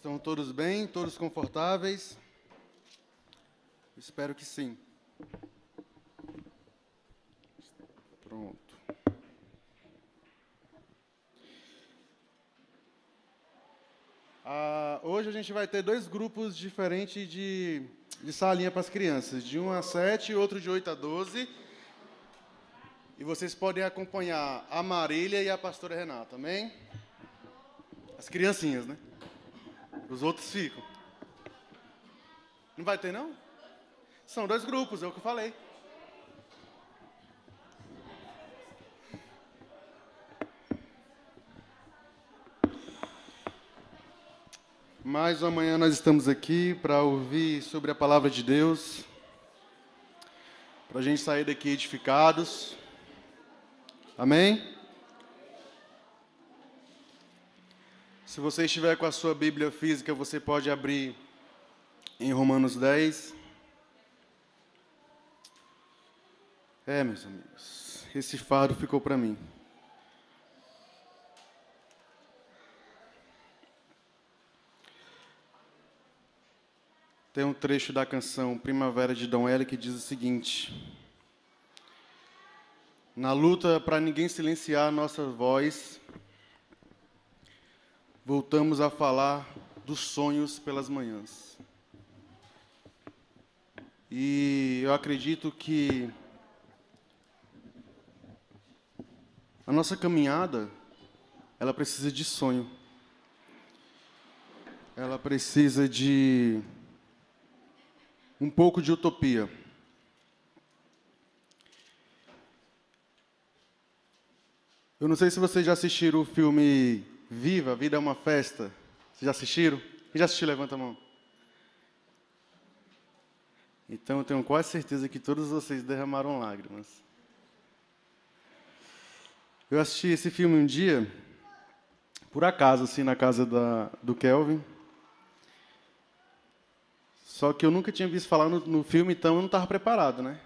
Estão todos bem? Todos confortáveis? Espero que sim. Pronto. Ah, hoje a gente vai ter dois grupos diferentes de, de salinha para as crianças, de 1 a 7 e outro de 8 a 12. E vocês podem acompanhar a Marília e a pastora Renata, amém? As criancinhas, né? Os outros ficam. Não vai ter, não? São dois grupos, é o que eu falei. Mais uma manhã nós estamos aqui para ouvir sobre a palavra de Deus, para a gente sair daqui edificados. Amém? Se você estiver com a sua Bíblia física, você pode abrir em Romanos 10. É, meus amigos, esse fardo ficou para mim. Tem um trecho da canção Primavera de Dom L que diz o seguinte: Na luta para ninguém silenciar a nossa voz, voltamos a falar dos sonhos pelas manhãs. E eu acredito que a nossa caminhada, ela precisa de sonho. Ela precisa de um pouco de utopia. Eu não sei se vocês já assistiram o filme Viva, a Vida é uma Festa. Vocês já assistiram? Quem já assistiu, levanta a mão. Então eu tenho quase certeza que todos vocês derramaram lágrimas. Eu assisti esse filme um dia, por acaso, assim, na casa da, do Kelvin. Só que eu nunca tinha visto falar no, no filme, então eu não estava preparado, né?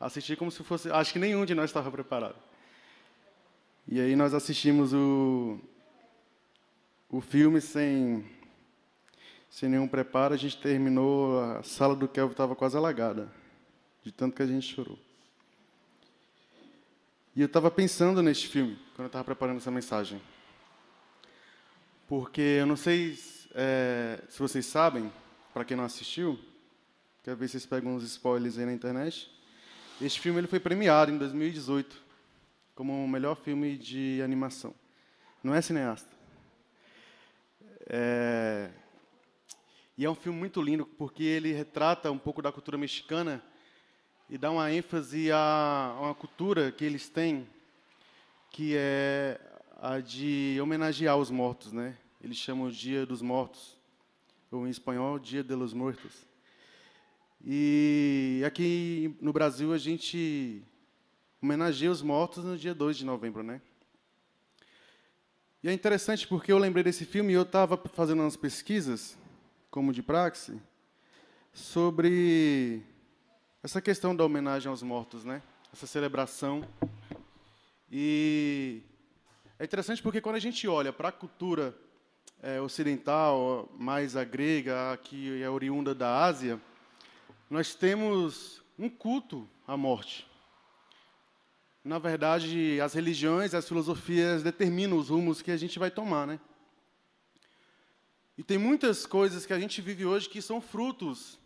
Assisti como se fosse. Acho que nenhum de nós estava preparado. E aí nós assistimos o, o filme sem, sem nenhum preparo. A gente terminou, a sala do Kelvin estava quase alagada, de tanto que a gente chorou. E eu estava pensando neste filme, quando eu estava preparando essa mensagem. Porque eu não sei é, se vocês sabem, para quem não assistiu, quero ver se vocês pegam uns spoilers aí na internet. Este filme ele foi premiado em 2018 como o melhor filme de animação. Não é cineasta. É... E é um filme muito lindo porque ele retrata um pouco da cultura mexicana e dá uma ênfase a uma cultura que eles têm, que é a de homenagear os mortos, né? Eles chamam o Dia dos Mortos ou em espanhol, Dia de los Muertos. E aqui no Brasil a gente homenageia os mortos no dia 2 de novembro, né? E é interessante porque eu lembrei desse filme e eu estava fazendo umas pesquisas, como de praxe, sobre essa questão da homenagem aos mortos, né? Essa celebração. E é interessante porque quando a gente olha para a cultura é, ocidental, mais a grega, que é oriunda da Ásia, nós temos um culto à morte. Na verdade, as religiões, as filosofias determinam os rumos que a gente vai tomar, né? E tem muitas coisas que a gente vive hoje que são frutos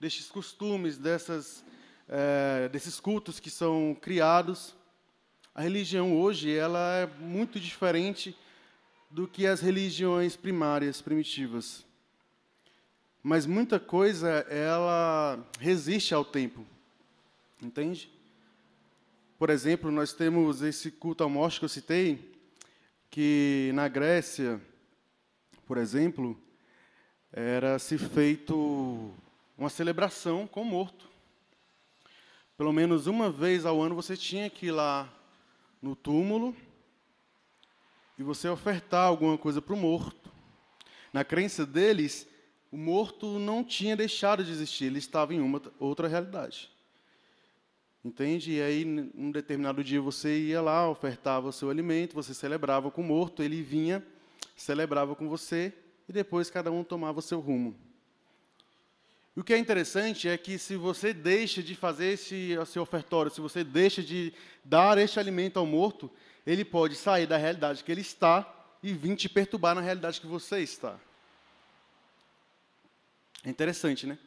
destes costumes, dessas, é, desses cultos que são criados. A religião hoje ela é muito diferente do que as religiões primárias, primitivas. Mas muita coisa ela resiste ao tempo. Entende? Por exemplo, nós temos esse culto à morte que eu citei, que na Grécia, por exemplo, era se feito uma celebração com o morto. Pelo menos uma vez ao ano você tinha que ir lá no túmulo e você ofertar alguma coisa para o morto. Na crença deles, o morto não tinha deixado de existir, ele estava em uma outra realidade. Entende? E aí, num determinado dia, você ia lá, ofertava o seu alimento, você celebrava com o morto, ele vinha, celebrava com você, e depois cada um tomava o seu rumo. E o que é interessante é que se você deixa de fazer esse, esse ofertório, se você deixa de dar este alimento ao morto, ele pode sair da realidade que ele está e vir te perturbar na realidade que você está. É interessante, né?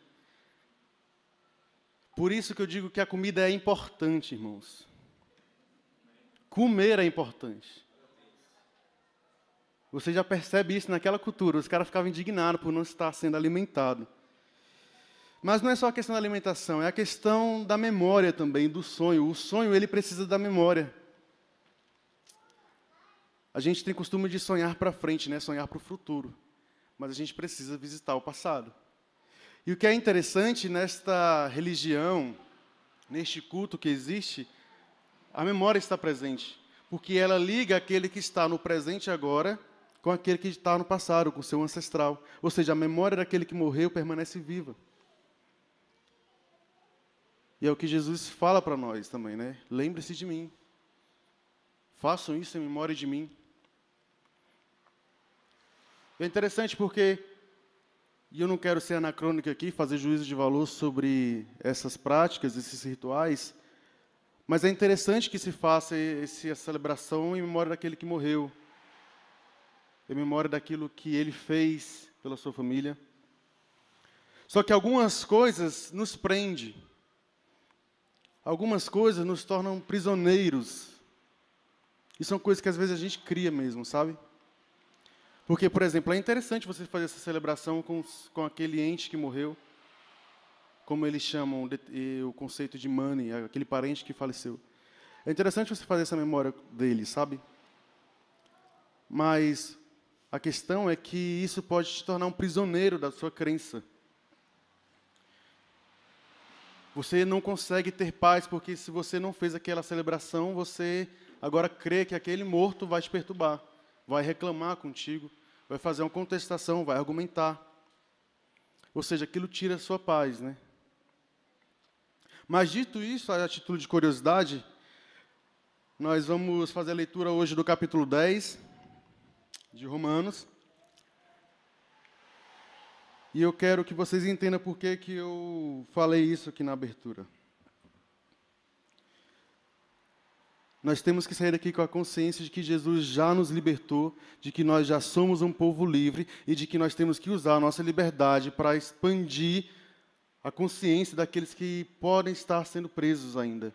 Por isso que eu digo que a comida é importante, irmãos. Comer é importante. Você já percebe isso naquela cultura. Os caras ficavam indignados por não estar sendo alimentado. Mas não é só a questão da alimentação, é a questão da memória também, do sonho. O sonho, ele precisa da memória. A gente tem costume de sonhar para frente, né? sonhar para o futuro. Mas a gente precisa visitar o passado. E o que é interessante nesta religião, neste culto que existe, a memória está presente. Porque ela liga aquele que está no presente agora com aquele que está no passado, com seu ancestral. Ou seja, a memória daquele que morreu permanece viva. E é o que Jesus fala para nós também, né? Lembre-se de mim. Façam isso em memória de mim. É interessante porque, e eu não quero ser anacrônico aqui, fazer juízo de valor sobre essas práticas, esses rituais, mas é interessante que se faça essa celebração em memória daquele que morreu, em memória daquilo que ele fez pela sua família. Só que algumas coisas nos prendem algumas coisas nos tornam prisioneiros. E são coisas que às vezes a gente cria mesmo, sabe? Porque, por exemplo, é interessante você fazer essa celebração com, com aquele ente que morreu, como eles chamam de, o conceito de money, aquele parente que faleceu. É interessante você fazer essa memória dele, sabe? Mas a questão é que isso pode te tornar um prisioneiro da sua crença. Você não consegue ter paz porque se você não fez aquela celebração, você agora crê que aquele morto vai te perturbar, vai reclamar contigo, vai fazer uma contestação, vai argumentar. Ou seja, aquilo tira a sua paz, né? Mas dito isso, a título de curiosidade, nós vamos fazer a leitura hoje do capítulo 10 de Romanos. E eu quero que vocês entendam por que, que eu falei isso aqui na abertura. Nós temos que sair daqui com a consciência de que Jesus já nos libertou, de que nós já somos um povo livre e de que nós temos que usar a nossa liberdade para expandir a consciência daqueles que podem estar sendo presos ainda.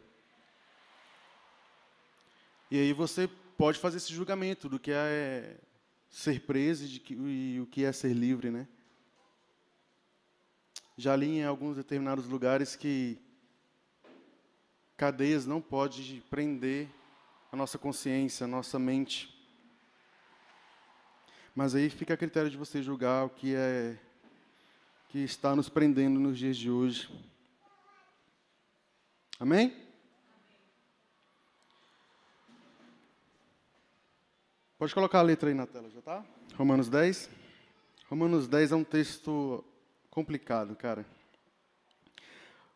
E aí você pode fazer esse julgamento do que é ser preso e, que, e o que é ser livre, né? Já li em alguns determinados lugares que cadeias não podem prender a nossa consciência, a nossa mente. Mas aí fica a critério de você julgar o que é que está nos prendendo nos dias de hoje. Amém? Pode colocar a letra aí na tela, já tá? Romanos 10. Romanos 10 é um texto complicado, cara.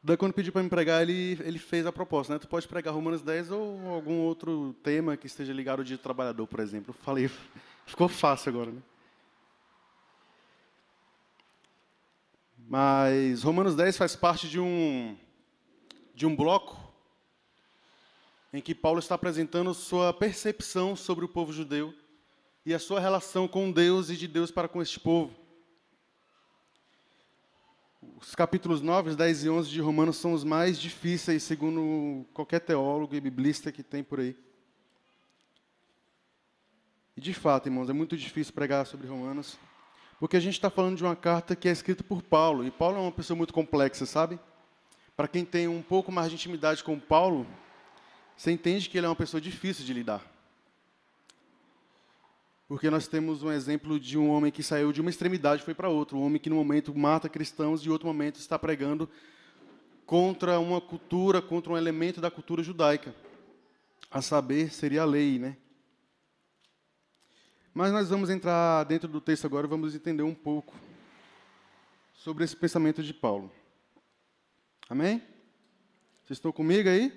O Dan, quando pediu para me pregar, ele, ele fez a proposta, né? Tu pode pregar Romanos 10 ou algum outro tema que esteja ligado ao dia do trabalhador, por exemplo. Eu falei, ficou fácil agora, né? Mas Romanos 10 faz parte de um, de um bloco em que Paulo está apresentando sua percepção sobre o povo judeu e a sua relação com Deus e de Deus para com este povo. Os capítulos 9, 10 e 11 de Romanos são os mais difíceis, segundo qualquer teólogo e biblista que tem por aí. E de fato, irmãos, é muito difícil pregar sobre Romanos, porque a gente está falando de uma carta que é escrita por Paulo, e Paulo é uma pessoa muito complexa, sabe? Para quem tem um pouco mais de intimidade com Paulo, você entende que ele é uma pessoa difícil de lidar. Porque nós temos um exemplo de um homem que saiu de uma extremidade e foi para outra. Um homem que, no momento, mata cristãos e, em outro momento, está pregando contra uma cultura, contra um elemento da cultura judaica. A saber, seria a lei, né? Mas nós vamos entrar dentro do texto agora e vamos entender um pouco sobre esse pensamento de Paulo. Amém? Vocês estão comigo aí?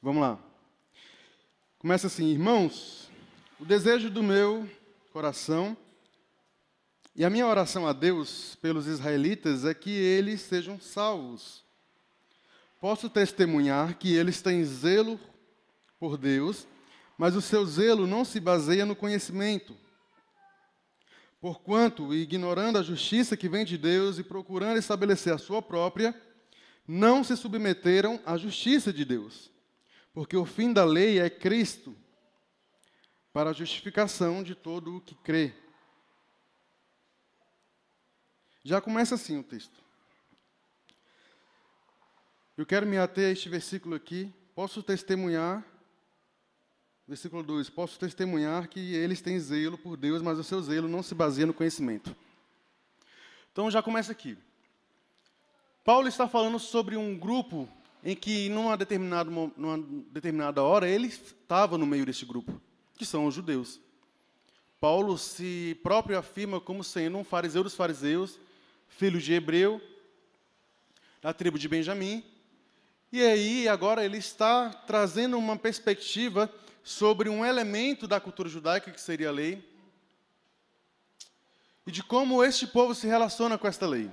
Vamos lá. Começa assim, irmãos, o desejo do meu coração. E a minha oração a Deus pelos israelitas é que eles sejam salvos. Posso testemunhar que eles têm zelo por Deus, mas o seu zelo não se baseia no conhecimento. Porquanto, ignorando a justiça que vem de Deus e procurando estabelecer a sua própria, não se submeteram à justiça de Deus. Porque o fim da lei é Cristo, para a justificação de todo o que crê. Já começa assim o texto. Eu quero me ater a este versículo aqui. Posso testemunhar, versículo 2: Posso testemunhar que eles têm zelo por Deus, mas o seu zelo não se baseia no conhecimento. Então já começa aqui. Paulo está falando sobre um grupo em que, numa determinada, numa determinada hora, ele estava no meio desse grupo, que são os judeus. Paulo se próprio afirma como sendo um fariseu dos fariseus, filho de Hebreu, da tribo de Benjamim. E aí, agora, ele está trazendo uma perspectiva sobre um elemento da cultura judaica, que seria a lei, e de como este povo se relaciona com esta lei.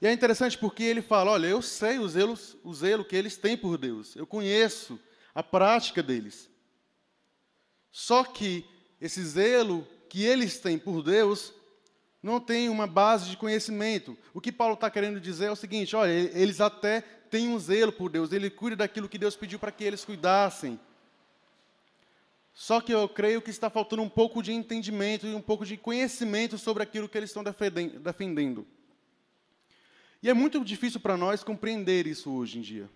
E é interessante porque ele fala: olha, eu sei o zelo, o zelo que eles têm por Deus, eu conheço a prática deles. Só que esse zelo que eles têm por Deus não tem uma base de conhecimento. O que Paulo está querendo dizer é o seguinte: olha, eles até têm um zelo por Deus, ele cuida daquilo que Deus pediu para que eles cuidassem. Só que eu creio que está faltando um pouco de entendimento e um pouco de conhecimento sobre aquilo que eles estão defendendo. E é muito difícil para nós compreender isso hoje em dia.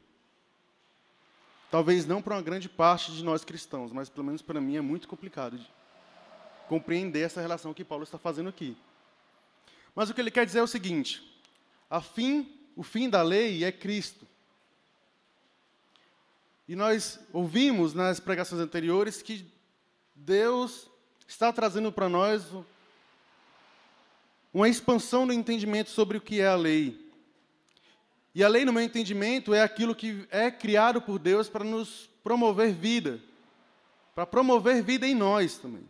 Talvez não para uma grande parte de nós cristãos, mas pelo menos para mim é muito complicado de compreender essa relação que Paulo está fazendo aqui. Mas o que ele quer dizer é o seguinte: a fim, o fim da lei é Cristo. E nós ouvimos nas pregações anteriores que Deus está trazendo para nós uma expansão do entendimento sobre o que é a lei. E a lei, no meu entendimento, é aquilo que é criado por Deus para nos promover vida, para promover vida em nós também.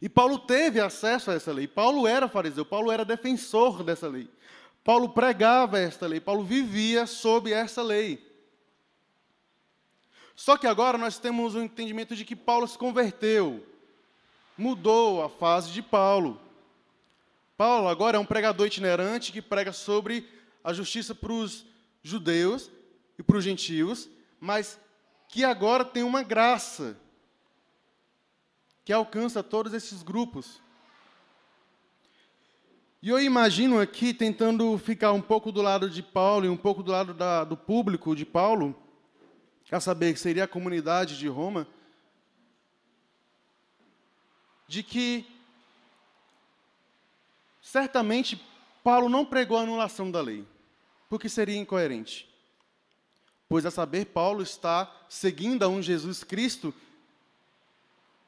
E Paulo teve acesso a essa lei. Paulo era fariseu, Paulo era defensor dessa lei. Paulo pregava esta lei, Paulo vivia sob essa lei. Só que agora nós temos o um entendimento de que Paulo se converteu, mudou a fase de Paulo. Paulo agora é um pregador itinerante que prega sobre a justiça para os judeus e para os gentios, mas que agora tem uma graça que alcança todos esses grupos. E eu imagino aqui, tentando ficar um pouco do lado de Paulo e um pouco do lado da, do público de Paulo, a saber que seria a comunidade de Roma, de que certamente Paulo não pregou a anulação da lei porque seria incoerente. Pois a saber, Paulo está seguindo a um Jesus Cristo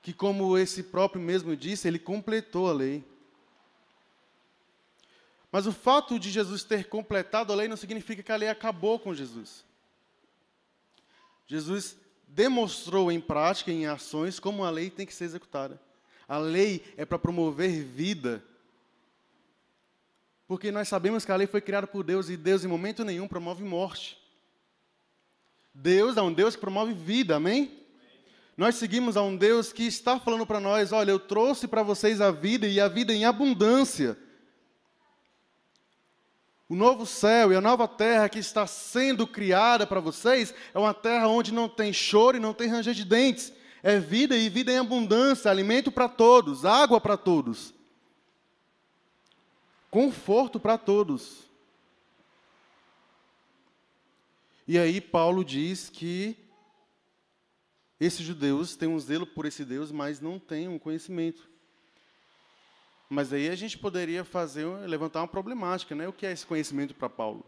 que, como esse próprio mesmo disse, ele completou a lei. Mas o fato de Jesus ter completado a lei não significa que a lei acabou com Jesus. Jesus demonstrou em prática, em ações, como a lei tem que ser executada. A lei é para promover vida, porque nós sabemos que a lei foi criada por Deus e Deus, em momento nenhum, promove morte. Deus é um Deus que promove vida, amém? Nós seguimos a um Deus que está falando para nós: olha, eu trouxe para vocês a vida e a vida em abundância. O novo céu e a nova terra que está sendo criada para vocês é uma terra onde não tem choro e não tem ranger de dentes. É vida e vida em abundância, alimento para todos, água para todos conforto para todos. E aí Paulo diz que esses judeus têm um zelo por esse Deus, mas não têm um conhecimento. Mas aí a gente poderia fazer levantar uma problemática, né? O que é esse conhecimento para Paulo?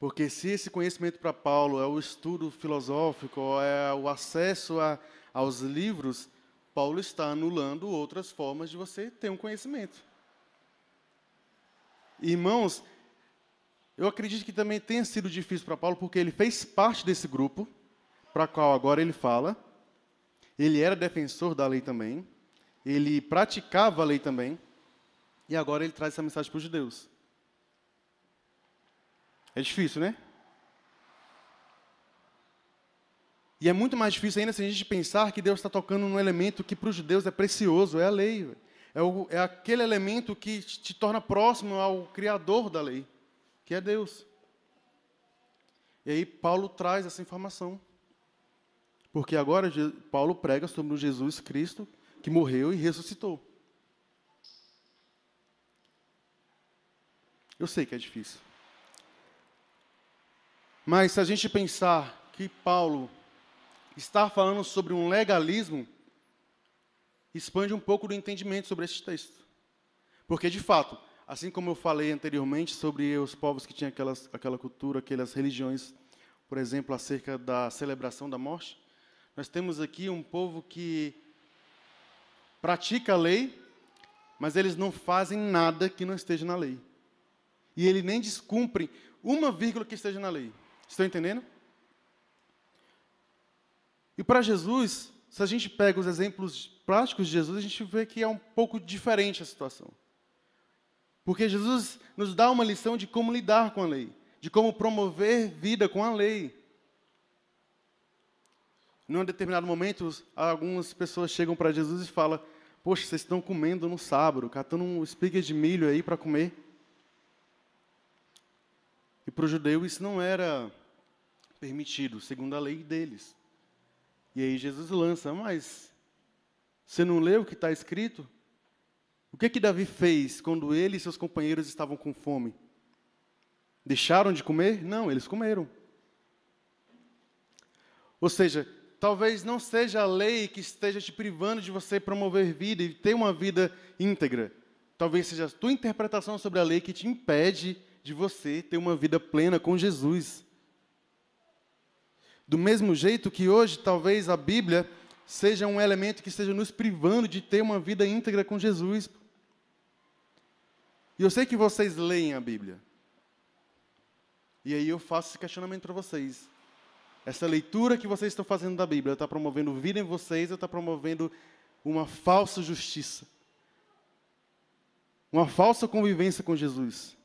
Porque se esse conhecimento para Paulo é o estudo filosófico, é o acesso a, aos livros, Paulo está anulando outras formas de você ter um conhecimento. Irmãos, eu acredito que também tenha sido difícil para Paulo, porque ele fez parte desse grupo, para qual agora ele fala, ele era defensor da lei também, ele praticava a lei também, e agora ele traz essa mensagem para os judeus. É difícil, né? E é muito mais difícil ainda se a gente pensar que Deus está tocando num elemento que para os judeus é precioso, é a lei. É, o, é aquele elemento que te torna próximo ao Criador da lei, que é Deus. E aí Paulo traz essa informação. Porque agora Paulo prega sobre o Jesus Cristo que morreu e ressuscitou. Eu sei que é difícil. Mas se a gente pensar que Paulo está falando sobre um legalismo, expande um pouco do entendimento sobre esse texto. Porque, de fato, assim como eu falei anteriormente sobre os povos que tinham aquelas, aquela cultura, aquelas religiões, por exemplo, acerca da celebração da morte, nós temos aqui um povo que pratica a lei, mas eles não fazem nada que não esteja na lei. E ele nem descumpre uma vírgula que esteja na lei. Estão entendendo? E para Jesus, se a gente pega os exemplos práticos de Jesus, a gente vê que é um pouco diferente a situação. Porque Jesus nos dá uma lição de como lidar com a lei, de como promover vida com a lei. Num determinado momento, algumas pessoas chegam para Jesus e falam: Poxa, vocês estão comendo no sábado, catando um espiga de milho aí para comer. E para o judeu isso não era permitido, segundo a lei deles. E aí Jesus lança, mas você não leu o que está escrito? O que que Davi fez quando ele e seus companheiros estavam com fome? Deixaram de comer? Não, eles comeram. Ou seja, talvez não seja a lei que esteja te privando de você promover vida e ter uma vida íntegra. Talvez seja a tua interpretação sobre a lei que te impede de você ter uma vida plena com Jesus. Do mesmo jeito que hoje, talvez a Bíblia seja um elemento que esteja nos privando de ter uma vida íntegra com Jesus. E eu sei que vocês leem a Bíblia. E aí eu faço esse questionamento para vocês. Essa leitura que vocês estão fazendo da Bíblia está promovendo vida em vocês ou está promovendo uma falsa justiça? Uma falsa convivência com Jesus?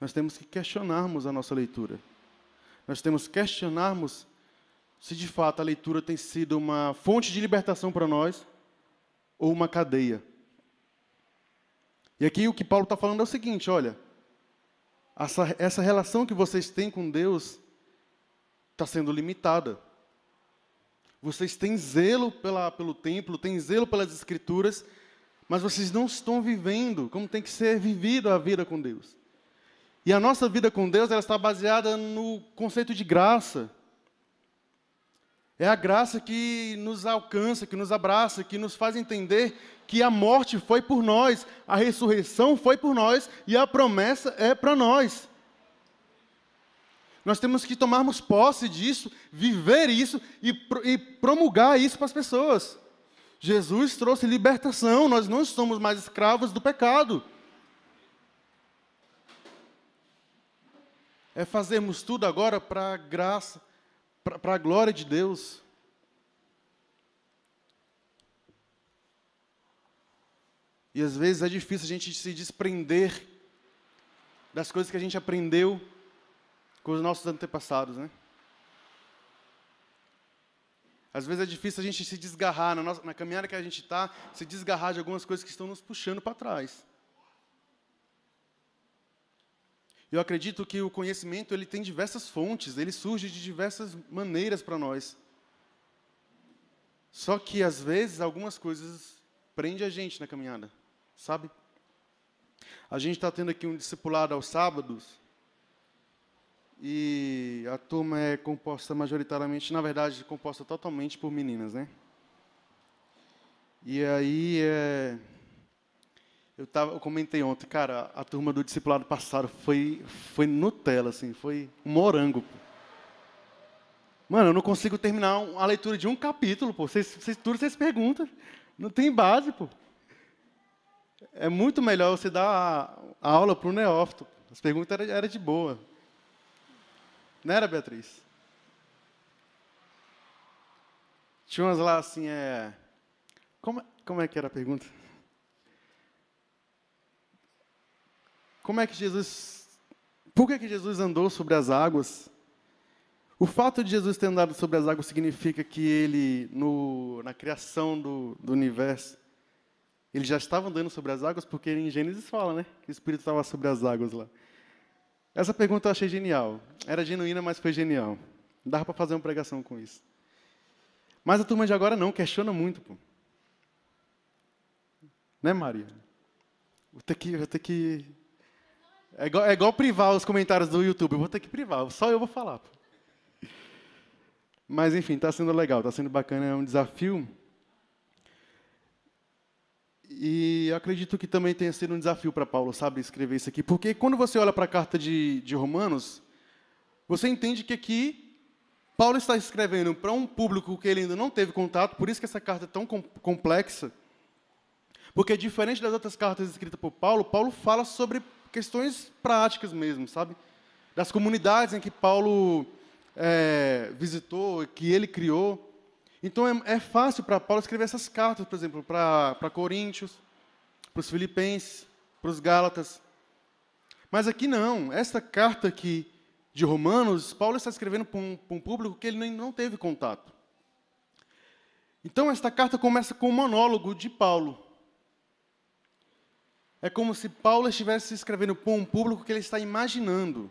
Nós temos que questionarmos a nossa leitura. Nós temos que questionarmos se de fato a leitura tem sido uma fonte de libertação para nós ou uma cadeia. E aqui o que Paulo está falando é o seguinte: olha, essa, essa relação que vocês têm com Deus está sendo limitada. Vocês têm zelo pela, pelo templo, têm zelo pelas escrituras, mas vocês não estão vivendo como tem que ser vivida a vida com Deus. E a nossa vida com Deus ela está baseada no conceito de graça. É a graça que nos alcança, que nos abraça, que nos faz entender que a morte foi por nós, a ressurreição foi por nós e a promessa é para nós. Nós temos que tomarmos posse disso, viver isso e, e promulgar isso para as pessoas. Jesus trouxe libertação, nós não somos mais escravos do pecado. É fazermos tudo agora para a graça, para a glória de Deus. E às vezes é difícil a gente se desprender das coisas que a gente aprendeu com os nossos antepassados, né? Às vezes é difícil a gente se desgarrar, na, nossa, na caminhada que a gente está, se desgarrar de algumas coisas que estão nos puxando para trás. Eu acredito que o conhecimento ele tem diversas fontes, ele surge de diversas maneiras para nós. Só que às vezes algumas coisas prendem a gente na caminhada sabe? A gente está tendo aqui um discipulado aos sábados e a turma é composta majoritariamente, na verdade, composta totalmente por meninas, né? E aí, é, eu, tava, eu comentei ontem, cara, a turma do discipulado passado foi, foi Nutella, assim, foi um morango. Pô. Mano, eu não consigo terminar a leitura de um capítulo, pô. Vocês, vocês, tudo vocês perguntam. Não tem base, pô. É muito melhor você dar a aula para o neófito. As perguntas eram era de boa. Não era, Beatriz? Tinha umas lá assim, é. Como, como é que era a pergunta? Como é que Jesus. Por que, que Jesus andou sobre as águas? O fato de Jesus ter andado sobre as águas significa que ele, no, na criação do, do universo, ele já estava andando sobre as águas, porque em Gênesis fala, né? Que o Espírito estava sobre as águas lá. Essa pergunta eu achei genial. Era genuína, mas foi genial. Dava para fazer uma pregação com isso. Mas a turma de agora não, questiona muito, pô. Né, Maria? Vou ter que. Vou ter que... É, igual, é igual privar os comentários do YouTube. Eu vou ter que privar, só eu vou falar. Mas, enfim, está sendo legal, está sendo bacana, é um desafio. E eu acredito que também tenha sido um desafio para Paulo, sabe, escrever isso aqui. Porque quando você olha para a carta de, de Romanos, você entende que aqui Paulo está escrevendo para um público que ele ainda não teve contato, por isso que essa carta é tão complexa. Porque diferente das outras cartas escritas por Paulo, Paulo fala sobre questões práticas mesmo, sabe? Das comunidades em que Paulo é, visitou, que ele criou. Então é, é fácil para Paulo escrever essas cartas, por exemplo, para, Coríntios, para os Filipenses, para os Gálatas. Mas aqui não. Esta carta aqui de Romanos, Paulo está escrevendo para um, um público que ele não teve contato. Então esta carta começa com um monólogo de Paulo. É como se Paulo estivesse escrevendo para um público que ele está imaginando.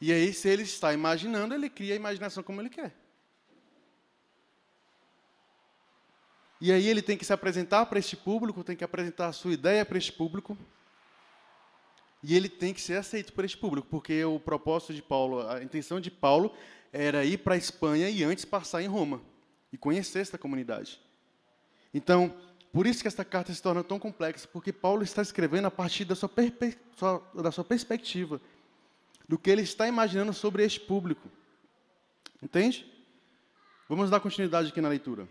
E aí, se ele está imaginando, ele cria a imaginação como ele quer. E aí ele tem que se apresentar para este público, tem que apresentar a sua ideia para este público. E ele tem que ser aceito por este público, porque o propósito de Paulo, a intenção de Paulo era ir para a Espanha e antes passar em Roma e conhecer esta comunidade. Então, por isso que esta carta se torna tão complexa, porque Paulo está escrevendo a partir da sua, da sua perspectiva, do que ele está imaginando sobre este público. Entende? Vamos dar continuidade aqui na leitura.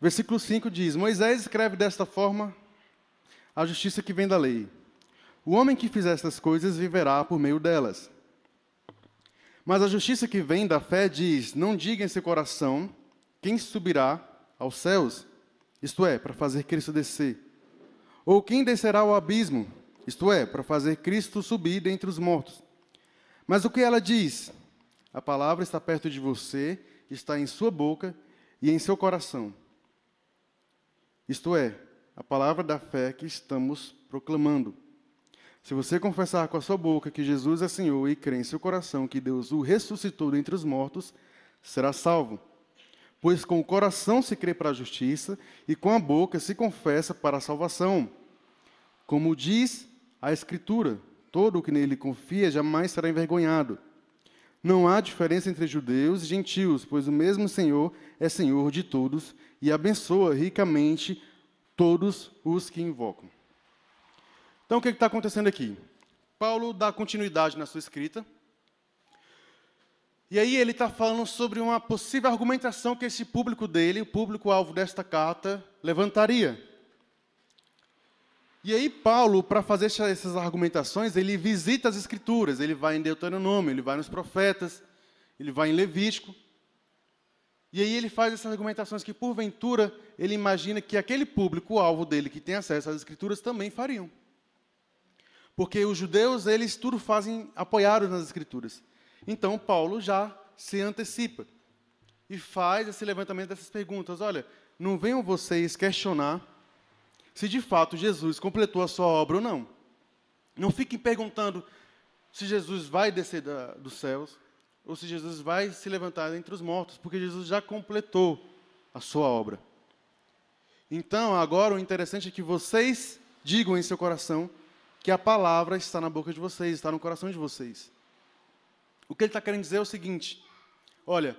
Versículo 5 diz: Moisés escreve desta forma a justiça que vem da lei. O homem que fizer estas coisas viverá por meio delas. Mas a justiça que vem da fé diz: Não diga em seu coração quem subirá aos céus, isto é, para fazer Cristo descer. Ou quem descerá ao abismo, isto é, para fazer Cristo subir dentre os mortos. Mas o que ela diz? A palavra está perto de você, está em sua boca e em seu coração. Isto é, a palavra da fé que estamos proclamando. Se você confessar com a sua boca que Jesus é Senhor e crer em seu coração que Deus o ressuscitou dentre os mortos, será salvo. Pois com o coração se crê para a justiça e com a boca se confessa para a salvação. Como diz a Escritura, todo o que nele confia jamais será envergonhado. Não há diferença entre judeus e gentios, pois o mesmo Senhor é Senhor de todos e abençoa ricamente todos os que invocam. Então, o que está acontecendo aqui? Paulo dá continuidade na sua escrita. E aí ele está falando sobre uma possível argumentação que esse público dele, o público-alvo desta carta, levantaria. E aí Paulo, para fazer essas argumentações, ele visita as escrituras. Ele vai em Deuteronômio, ele vai nos profetas, ele vai em Levítico. E aí ele faz essas argumentações que, porventura, ele imagina que aquele público, o alvo dele, que tem acesso às escrituras, também fariam. Porque os judeus, eles tudo fazem apoiados nas escrituras. Então, Paulo já se antecipa e faz esse levantamento dessas perguntas. Olha, não venham vocês questionar se de fato Jesus completou a sua obra ou não. Não fiquem perguntando se Jesus vai descer da, dos céus, ou se Jesus vai se levantar entre os mortos, porque Jesus já completou a sua obra. Então, agora o interessante é que vocês digam em seu coração que a palavra está na boca de vocês, está no coração de vocês. O que ele está querendo dizer é o seguinte: olha,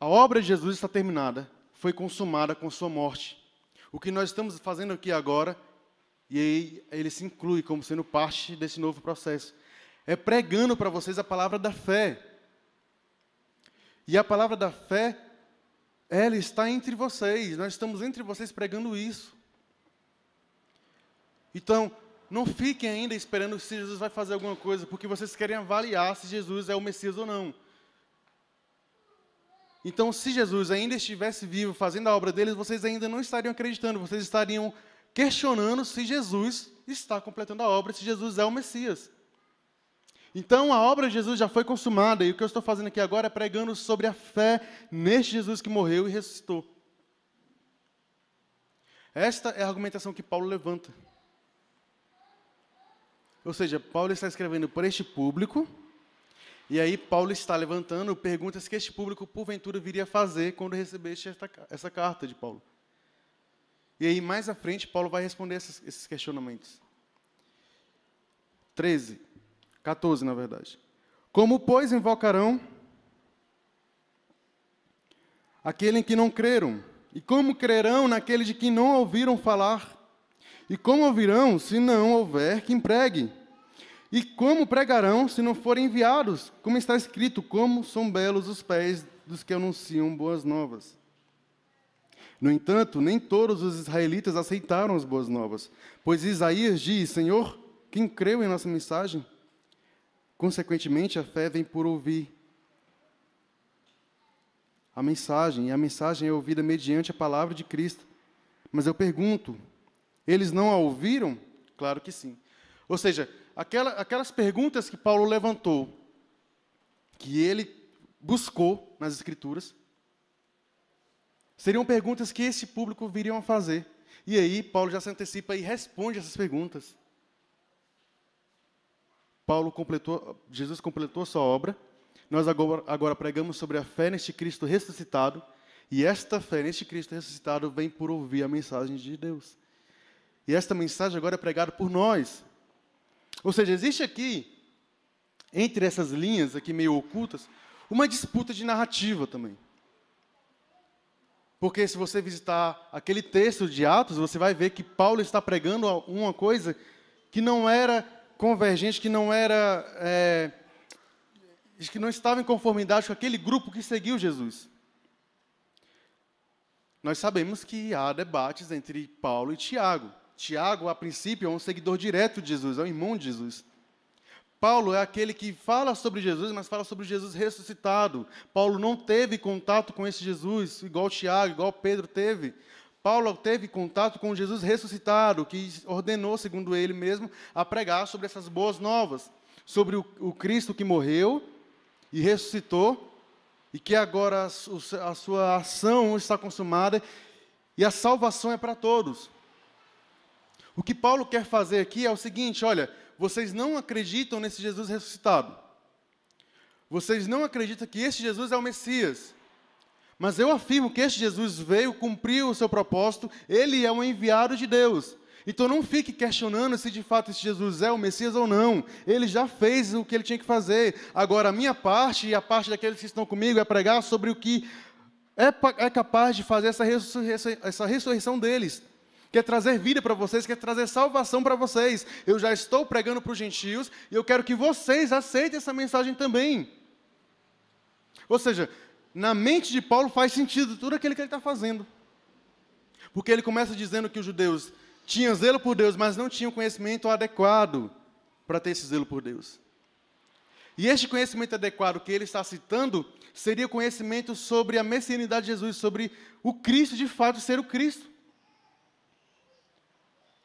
a obra de Jesus está terminada, foi consumada com sua morte. O que nós estamos fazendo aqui agora, e aí ele se inclui como sendo parte desse novo processo, é pregando para vocês a palavra da fé. E a palavra da fé, ela está entre vocês, nós estamos entre vocês pregando isso. Então, não fiquem ainda esperando se Jesus vai fazer alguma coisa, porque vocês querem avaliar se Jesus é o Messias ou não. Então, se Jesus ainda estivesse vivo fazendo a obra deles, vocês ainda não estariam acreditando, vocês estariam questionando se Jesus está completando a obra, se Jesus é o Messias. Então, a obra de Jesus já foi consumada, e o que eu estou fazendo aqui agora é pregando sobre a fé neste Jesus que morreu e ressuscitou. Esta é a argumentação que Paulo levanta. Ou seja, Paulo está escrevendo para este público, e aí Paulo está levantando perguntas que este público, porventura, viria fazer quando recebesse esta, essa carta de Paulo. E aí, mais à frente, Paulo vai responder esses, esses questionamentos. 13, 14, na verdade. Como, pois, invocarão aquele em que não creram? E como crerão naquele de que não ouviram falar? E como ouvirão se não houver quem pregue? E como pregarão se não forem enviados? Como está escrito, como são belos os pés dos que anunciam boas novas. No entanto, nem todos os israelitas aceitaram as boas novas, pois Isaías diz: Senhor, quem creu em nossa mensagem? Consequentemente, a fé vem por ouvir a mensagem, e a mensagem é ouvida mediante a palavra de Cristo. Mas eu pergunto, eles não a ouviram? Claro que sim. Ou seja, aquela, aquelas perguntas que Paulo levantou, que ele buscou nas Escrituras, seriam perguntas que esse público viriam a fazer. E aí, Paulo já se antecipa e responde essas perguntas. Paulo completou, Jesus completou a sua obra. Nós agora, agora pregamos sobre a fé neste Cristo ressuscitado. E esta fé neste Cristo ressuscitado vem por ouvir a mensagem de Deus. E esta mensagem agora é pregada por nós. Ou seja, existe aqui, entre essas linhas aqui meio ocultas, uma disputa de narrativa também. Porque se você visitar aquele texto de Atos, você vai ver que Paulo está pregando uma coisa que não era convergente, que não era. É, que não estava em conformidade com aquele grupo que seguiu Jesus. Nós sabemos que há debates entre Paulo e Tiago. Tiago, a princípio, é um seguidor direto de Jesus, é um irmão de Jesus. Paulo é aquele que fala sobre Jesus, mas fala sobre Jesus ressuscitado. Paulo não teve contato com esse Jesus, igual Tiago, igual Pedro teve. Paulo teve contato com Jesus ressuscitado, que ordenou, segundo ele mesmo, a pregar sobre essas boas novas, sobre o, o Cristo que morreu e ressuscitou, e que agora a, a sua ação está consumada e a salvação é para todos. O que Paulo quer fazer aqui é o seguinte: olha, vocês não acreditam nesse Jesus ressuscitado. Vocês não acreditam que esse Jesus é o Messias. Mas eu afirmo que este Jesus veio cumprir o seu propósito, ele é o enviado de Deus. Então não fique questionando se de fato esse Jesus é o Messias ou não. Ele já fez o que ele tinha que fazer. Agora, a minha parte e a parte daqueles que estão comigo é pregar sobre o que é, é capaz de fazer essa ressurreição, essa ressurreição deles. Quer trazer vida para vocês, quer trazer salvação para vocês. Eu já estou pregando para os gentios e eu quero que vocês aceitem essa mensagem também. Ou seja, na mente de Paulo faz sentido tudo aquilo que ele está fazendo. Porque ele começa dizendo que os judeus tinham zelo por Deus, mas não tinham conhecimento adequado para ter esse zelo por Deus. E este conhecimento adequado que ele está citando seria conhecimento sobre a messianidade de Jesus, sobre o Cristo de fato ser o Cristo.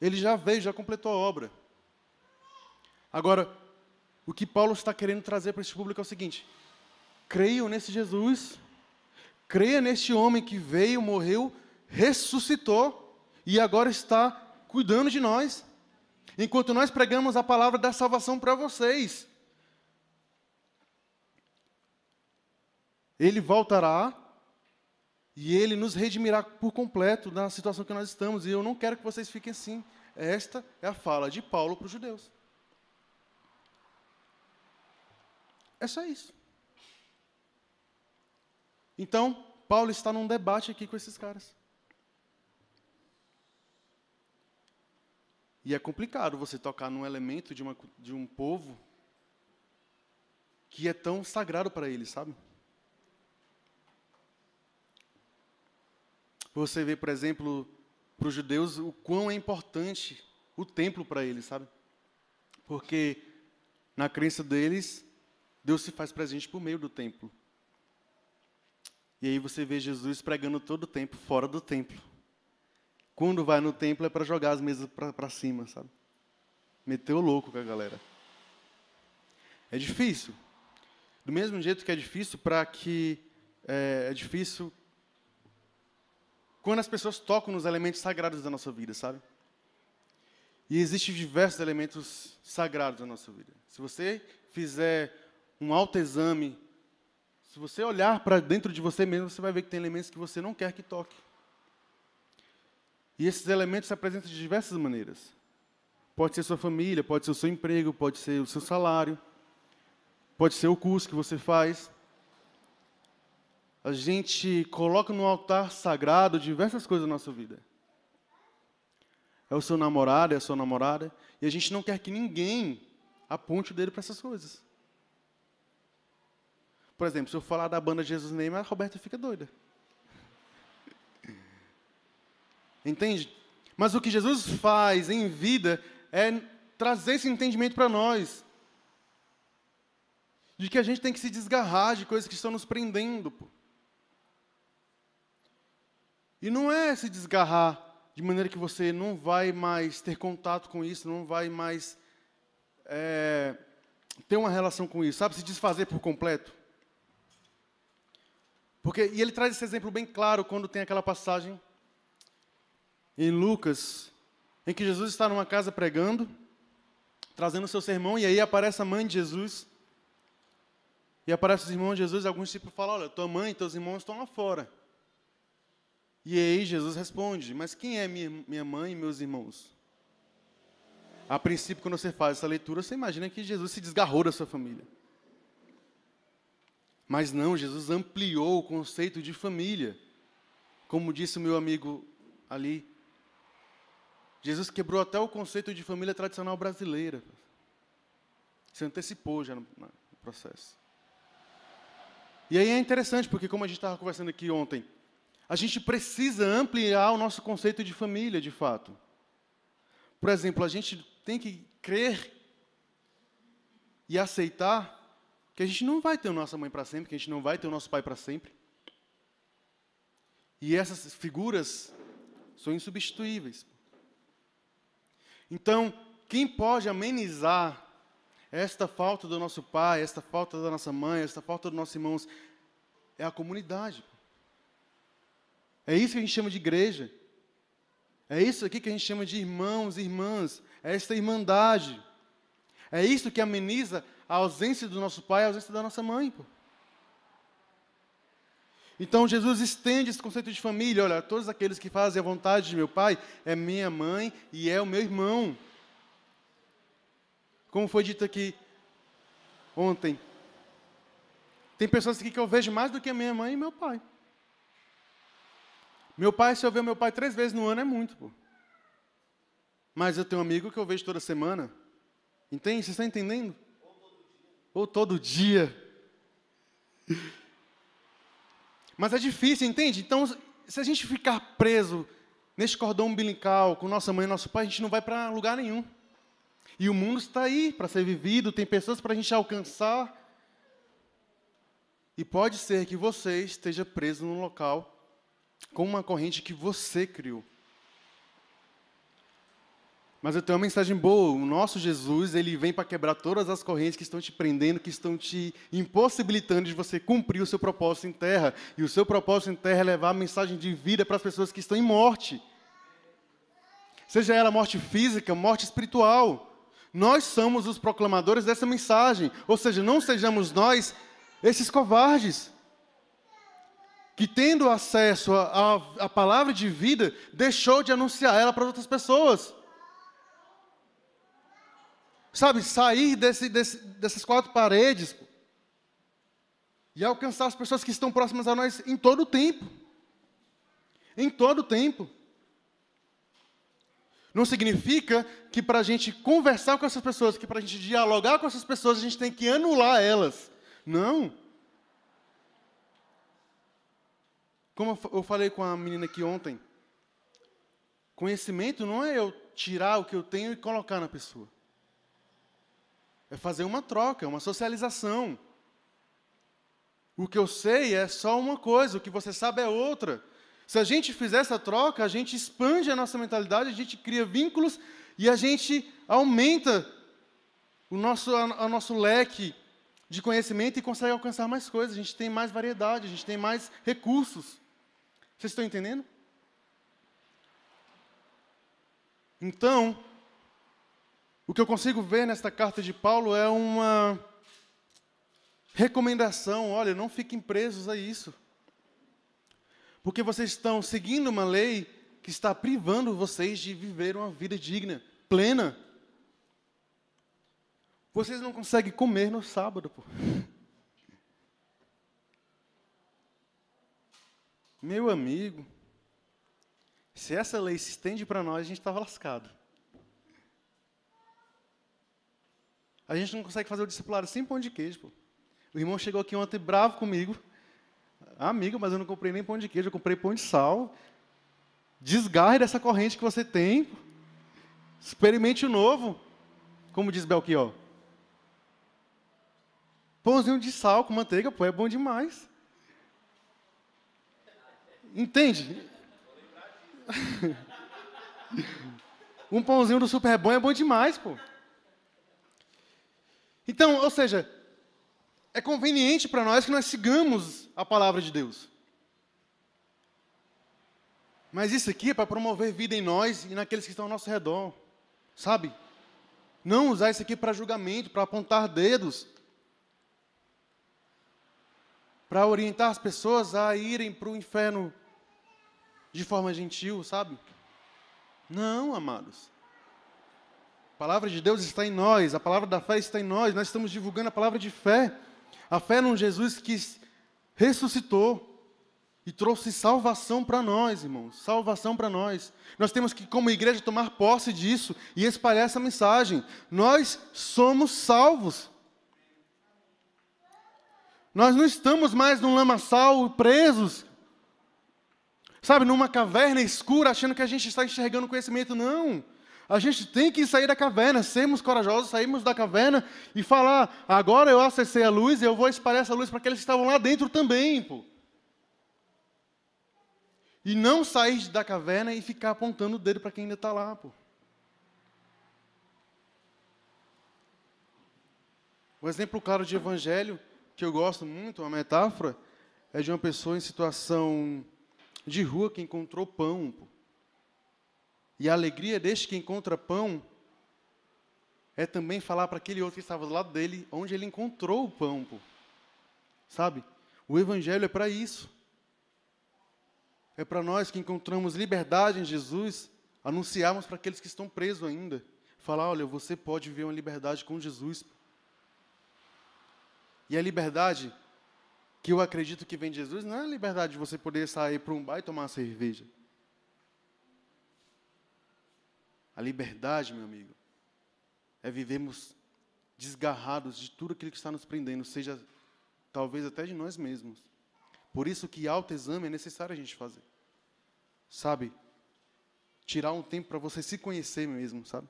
Ele já veio, já completou a obra. Agora, o que Paulo está querendo trazer para esse público é o seguinte: creiam nesse Jesus, creia neste homem que veio, morreu, ressuscitou e agora está cuidando de nós, enquanto nós pregamos a palavra da salvação para vocês. Ele voltará e ele nos redimirá por completo da situação que nós estamos. E eu não quero que vocês fiquem assim. Esta é a fala de Paulo para os judeus. É só isso. Então, Paulo está num debate aqui com esses caras. E é complicado você tocar num elemento de, uma, de um povo que é tão sagrado para eles, sabe? Você vê, por exemplo, para os judeus o quão é importante o templo para eles, sabe? Porque na crença deles, Deus se faz presente por meio do templo. E aí você vê Jesus pregando todo o tempo fora do templo. Quando vai no templo é para jogar as mesas para cima, sabe? Meteu louco com a galera. É difícil. Do mesmo jeito que é difícil para que é, é difícil quando as pessoas tocam nos elementos sagrados da nossa vida, sabe? E existem diversos elementos sagrados da nossa vida. Se você fizer um autoexame, se você olhar para dentro de você mesmo, você vai ver que tem elementos que você não quer que toque. E esses elementos se apresentam de diversas maneiras. Pode ser sua família, pode ser o seu emprego, pode ser o seu salário, pode ser o curso que você faz. A gente coloca no altar sagrado diversas coisas na nossa vida. É o seu namorado, é a sua namorada, e a gente não quer que ninguém aponte o dedo para essas coisas. Por exemplo, se eu falar da banda Jesus Neymar, a Roberta fica doida. Entende? Mas o que Jesus faz em vida é trazer esse entendimento para nós. De que a gente tem que se desgarrar de coisas que estão nos prendendo. Pô. E não é se desgarrar de maneira que você não vai mais ter contato com isso, não vai mais é, ter uma relação com isso, sabe? Se desfazer por completo. Porque, e ele traz esse exemplo bem claro quando tem aquela passagem em Lucas, em que Jesus está numa casa pregando, trazendo o seu sermão, e aí aparece a mãe de Jesus. E aparece os irmãos de Jesus, alguns discípulos falam: Olha, tua mãe e teus irmãos estão lá fora. E aí Jesus responde: Mas quem é minha, mãe e meus irmãos? A princípio, quando você faz essa leitura, você imagina que Jesus se desgarrou da sua família. Mas não, Jesus ampliou o conceito de família. Como disse o meu amigo ali, Jesus quebrou até o conceito de família tradicional brasileira. Se antecipou já no, no processo. E aí é interessante, porque como a gente estava conversando aqui ontem, a gente precisa ampliar o nosso conceito de família, de fato. Por exemplo, a gente tem que crer e aceitar que a gente não vai ter nossa mãe para sempre, que a gente não vai ter o nosso pai para sempre. E essas figuras são insubstituíveis. Então, quem pode amenizar esta falta do nosso pai, esta falta da nossa mãe, esta falta dos nossos irmãos, é a comunidade. É isso que a gente chama de igreja. É isso aqui que a gente chama de irmãos e irmãs. É esta irmandade. É isso que ameniza a ausência do nosso pai, a ausência da nossa mãe. Pô. Então Jesus estende esse conceito de família. Olha, todos aqueles que fazem a vontade de meu pai é minha mãe e é o meu irmão. Como foi dito aqui ontem. Tem pessoas aqui que eu vejo mais do que a minha mãe e meu pai. Meu pai, se eu ver meu pai três vezes no ano, é muito, pô. Mas eu tenho um amigo que eu vejo toda semana. Entende? Você está entendendo? Ou todo dia. Ou todo dia. Mas é difícil, entende? Então, se a gente ficar preso neste cordão umbilical com nossa mãe e nosso pai, a gente não vai para lugar nenhum. E o mundo está aí para ser vivido, tem pessoas para a gente alcançar. E pode ser que você esteja preso num local com uma corrente que você criou. Mas eu tenho uma mensagem boa. O nosso Jesus, ele vem para quebrar todas as correntes que estão te prendendo, que estão te impossibilitando de você cumprir o seu propósito em terra. E o seu propósito em terra é levar a mensagem de vida para as pessoas que estão em morte. Seja ela morte física, morte espiritual. Nós somos os proclamadores dessa mensagem. Ou seja, não sejamos nós esses covardes que tendo acesso à palavra de vida, deixou de anunciar ela para outras pessoas. Sabe, sair desse, desse, dessas quatro paredes pô, e alcançar as pessoas que estão próximas a nós em todo o tempo. Em todo o tempo. Não significa que para a gente conversar com essas pessoas, que para a gente dialogar com essas pessoas, a gente tem que anular elas. Não. Como eu falei com a menina aqui ontem, conhecimento não é eu tirar o que eu tenho e colocar na pessoa. É fazer uma troca, uma socialização. O que eu sei é só uma coisa, o que você sabe é outra. Se a gente fizer essa troca, a gente expande a nossa mentalidade, a gente cria vínculos e a gente aumenta o nosso, a, a nosso leque de conhecimento e consegue alcançar mais coisas. A gente tem mais variedade, a gente tem mais recursos. Vocês estão entendendo? Então, o que eu consigo ver nesta carta de Paulo é uma recomendação: olha, não fiquem presos a isso. Porque vocês estão seguindo uma lei que está privando vocês de viver uma vida digna, plena. Vocês não conseguem comer no sábado, pô. Meu amigo, se essa lei se estende para nós, a gente estava lascado. A gente não consegue fazer o discipulado sem pão de queijo, pô. O irmão chegou aqui ontem bravo comigo. Amigo, mas eu não comprei nem pão de queijo, eu comprei pão de sal. Desgarre dessa corrente que você tem. Experimente o novo. Como diz Belchior. Pãozinho de sal com manteiga, pô, é bom demais. Entende? um pãozinho do super bom é bom demais, pô. Então, ou seja, é conveniente para nós que nós sigamos a palavra de Deus. Mas isso aqui é para promover vida em nós e naqueles que estão ao nosso redor. Sabe? Não usar isso aqui para julgamento, para apontar dedos para orientar as pessoas a irem para o inferno de forma gentil, sabe? Não, amados. A palavra de Deus está em nós, a palavra da fé está em nós, nós estamos divulgando a palavra de fé. A fé num Jesus que ressuscitou e trouxe salvação para nós, irmãos. Salvação para nós. Nós temos que, como igreja, tomar posse disso e espalhar essa mensagem. Nós somos salvos. Nós não estamos mais num lamaçal presos, sabe, numa caverna escura, achando que a gente está enxergando conhecimento. Não. A gente tem que sair da caverna, sermos corajosos, sairmos da caverna e falar: agora eu acessei a luz e eu vou espalhar essa luz para aqueles que estavam lá dentro também. Pô. E não sair da caverna e ficar apontando o dedo para quem ainda está lá. Pô. Um exemplo claro de evangelho que eu gosto muito, uma metáfora, é de uma pessoa em situação de rua que encontrou pão. E a alegria deste que encontra pão é também falar para aquele outro que estava do lado dele onde ele encontrou o pão. Pô. Sabe? O Evangelho é para isso. É para nós que encontramos liberdade em Jesus, anunciarmos para aqueles que estão presos ainda. Falar: olha, você pode viver uma liberdade com Jesus. E a liberdade que eu acredito que vem de Jesus não é a liberdade de você poder sair para um bar e tomar uma cerveja. A liberdade, meu amigo, é vivermos desgarrados de tudo aquilo que está nos prendendo, seja talvez até de nós mesmos. Por isso que autoexame é necessário a gente fazer. Sabe? Tirar um tempo para você se conhecer mesmo, sabe?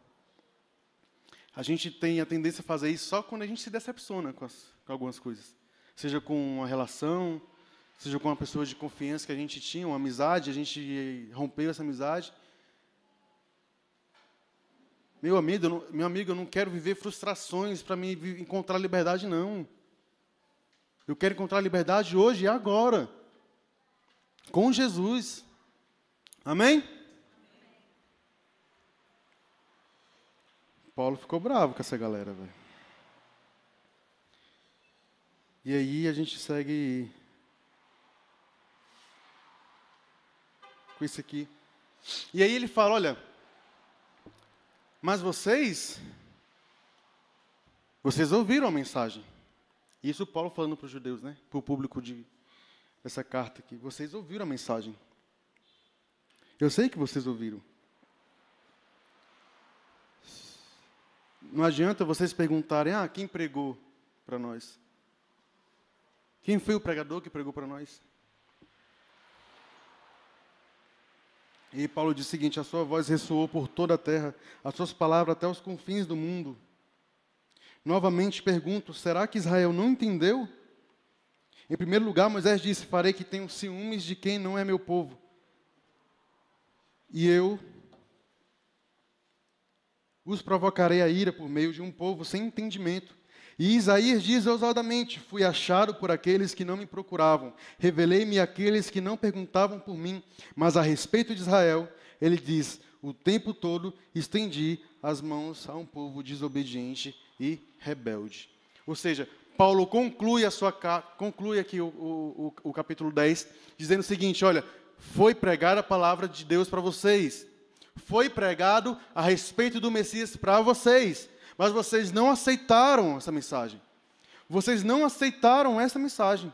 A gente tem a tendência a fazer isso só quando a gente se decepciona com, as, com algumas coisas. Seja com uma relação, seja com uma pessoa de confiança que a gente tinha, uma amizade, a gente rompeu essa amizade. Meu amigo, não, meu amigo, eu não quero viver frustrações para me encontrar liberdade, não. Eu quero encontrar liberdade hoje e agora. Com Jesus. Amém? Paulo ficou bravo com essa galera, velho. E aí a gente segue com isso aqui. E aí ele fala, olha, mas vocês, vocês ouviram a mensagem. Isso Paulo falando para os judeus, né? Para o público de, dessa carta aqui. Vocês ouviram a mensagem. Eu sei que vocês ouviram. Não adianta vocês perguntarem, ah, quem pregou para nós? Quem foi o pregador que pregou para nós? E Paulo diz o seguinte: a sua voz ressoou por toda a terra, as suas palavras até os confins do mundo. Novamente pergunto: será que Israel não entendeu? Em primeiro lugar, Moisés disse: Farei que tenham ciúmes de quem não é meu povo. E eu os provocarei a ira por meio de um povo sem entendimento. E Isaías diz ousadamente: Fui achado por aqueles que não me procuravam, revelei-me àqueles que não perguntavam por mim. Mas a respeito de Israel, ele diz: O tempo todo estendi as mãos a um povo desobediente e rebelde. Ou seja, Paulo conclui, a sua, conclui aqui o, o, o, capítulo 10, dizendo o seguinte: olha, foi pregada a palavra de Deus para vocês, foi pregado a respeito do Messias para vocês, mas vocês não aceitaram essa mensagem. Vocês não aceitaram essa mensagem.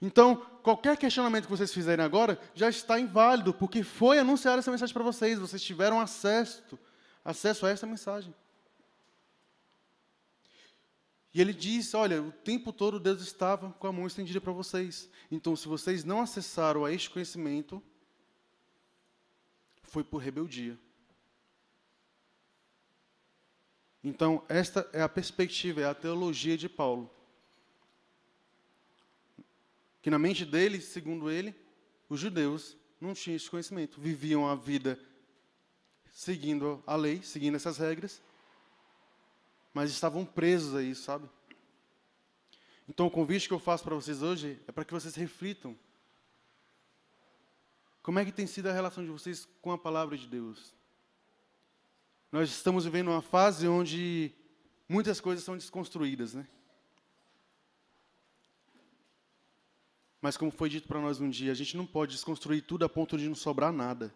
Então, qualquer questionamento que vocês fizerem agora já está inválido, porque foi anunciada essa mensagem para vocês, vocês tiveram acesso, acesso a essa mensagem. E ele diz: Olha, o tempo todo Deus estava com a mão estendida para vocês. Então, se vocês não acessaram a este conhecimento, foi por rebeldia. Então, esta é a perspectiva, é a teologia de Paulo. Que na mente dele, segundo ele, os judeus não tinham esse conhecimento, viviam a vida seguindo a lei, seguindo essas regras, mas estavam presos a isso, sabe? Então, o convite que eu faço para vocês hoje é para que vocês reflitam. Como é que tem sido a relação de vocês com a palavra de Deus? Nós estamos vivendo uma fase onde muitas coisas são desconstruídas, né? Mas como foi dito para nós um dia, a gente não pode desconstruir tudo a ponto de não sobrar nada.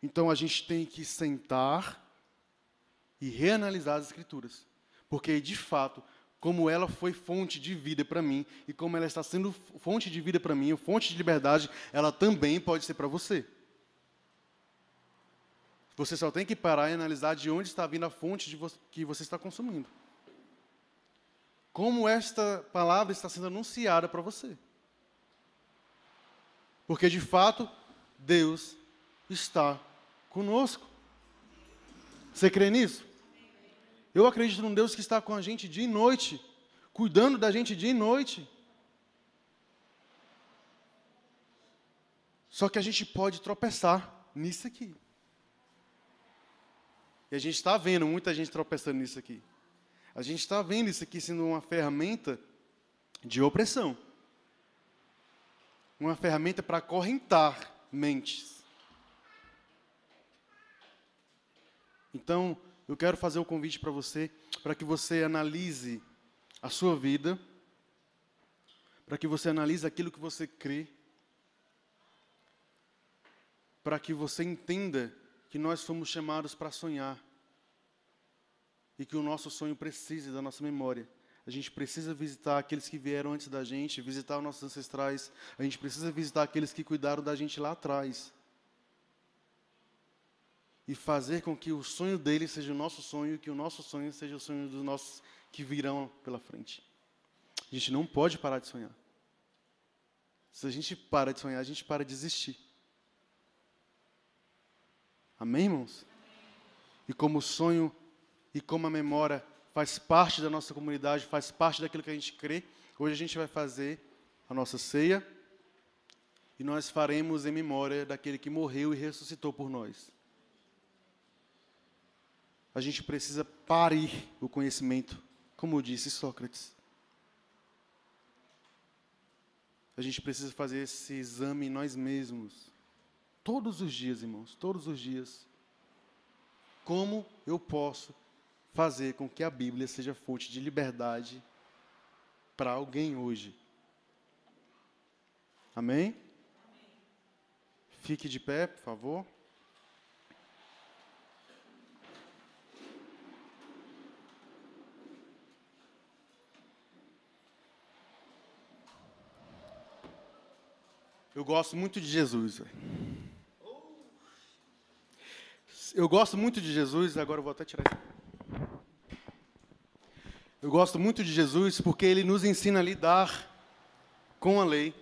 Então a gente tem que sentar e reanalisar as Escrituras. Porque, de fato, como ela foi fonte de vida para mim, e como ela está sendo fonte de vida para mim, fonte de liberdade, ela também pode ser para você. Você só tem que parar e analisar de onde está vindo a fonte vo que você está consumindo. Como esta palavra está sendo anunciada para você. Porque, de fato, Deus está conosco. Você crê nisso? Eu acredito num Deus que está com a gente dia e noite, cuidando da gente dia e noite. Só que a gente pode tropeçar nisso aqui. E a gente está vendo muita gente tropeçando nisso aqui. A gente está vendo isso aqui sendo uma ferramenta de opressão. Uma ferramenta para acorrentar mentes. Então, eu quero fazer o um convite para você, para que você analise a sua vida, para que você analise aquilo que você crê, para que você entenda que nós fomos chamados para sonhar e que o nosso sonho precisa da nossa memória. A gente precisa visitar aqueles que vieram antes da gente, visitar os nossos ancestrais. A gente precisa visitar aqueles que cuidaram da gente lá atrás e fazer com que o sonho dele seja o nosso sonho e que o nosso sonho seja o sonho dos nossos que virão pela frente. A gente não pode parar de sonhar. Se a gente para de sonhar, a gente para de existir. Amém, irmãos? E como o sonho e como a memória faz parte da nossa comunidade, faz parte daquilo que a gente crê, hoje a gente vai fazer a nossa ceia e nós faremos em memória daquele que morreu e ressuscitou por nós a gente precisa parir o conhecimento, como disse Sócrates. A gente precisa fazer esse exame em nós mesmos. Todos os dias, irmãos, todos os dias. Como eu posso fazer com que a Bíblia seja fonte de liberdade para alguém hoje? Amém? Fique de pé, por favor. Eu gosto muito de Jesus. Eu gosto muito de Jesus, agora eu vou até tirar isso. Eu gosto muito de Jesus porque ele nos ensina a lidar com a lei.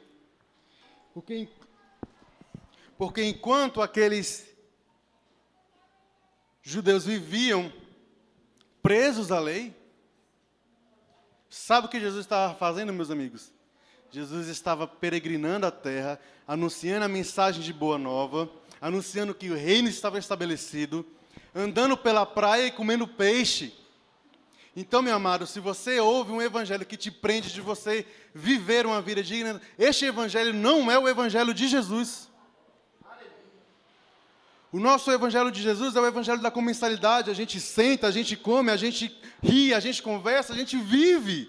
Porque, porque enquanto aqueles judeus viviam presos à lei, Sabe o que Jesus estava fazendo, meus amigos? Jesus estava peregrinando a terra, anunciando a mensagem de boa nova, anunciando que o reino estava estabelecido, andando pela praia e comendo peixe. Então, meu amado, se você ouve um evangelho que te prende de você viver uma vida digna, este evangelho não é o evangelho de Jesus. O nosso evangelho de Jesus é o evangelho da comensalidade. A gente senta, a gente come, a gente ri, a gente conversa, a gente vive.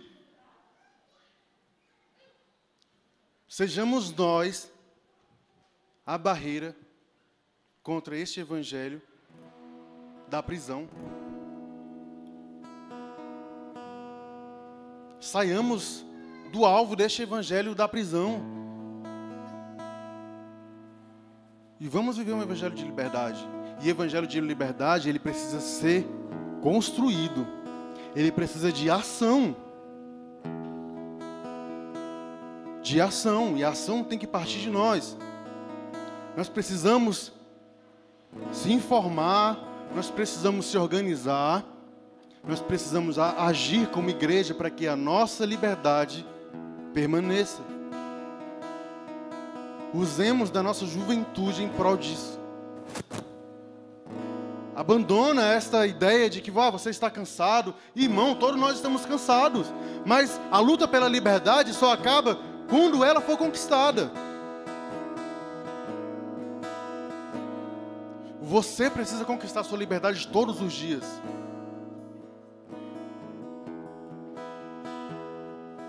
Sejamos nós a barreira contra este evangelho da prisão. Saiamos do alvo deste evangelho da prisão. E vamos viver um evangelho de liberdade. E evangelho de liberdade, ele precisa ser construído. Ele precisa de ação. De ação, e a ação tem que partir de nós. Nós precisamos se informar, nós precisamos se organizar, nós precisamos agir como igreja para que a nossa liberdade permaneça. Usemos da nossa juventude em prol disso. Abandona esta ideia de que ah, você está cansado. Irmão, todos nós estamos cansados. Mas a luta pela liberdade só acaba quando ela for conquistada. Você precisa conquistar sua liberdade todos os dias.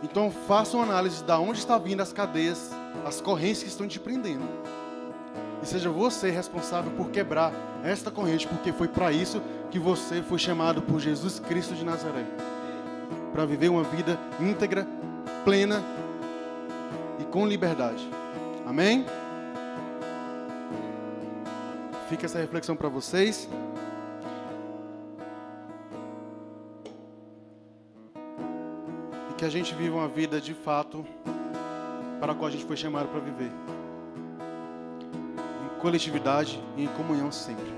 Então faça uma análise de onde está vindo as cadeias, as correntes que estão te prendendo. E seja você responsável por quebrar esta corrente, porque foi para isso que você foi chamado por Jesus Cristo de Nazaré. Para viver uma vida íntegra, plena e com liberdade. Amém? Fica essa reflexão para vocês. E que a gente viva uma vida de fato para a qual a gente foi chamado para viver. Em coletividade e em comunhão sempre.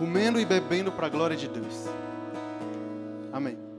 Comendo e bebendo para a glória de Deus. Amém.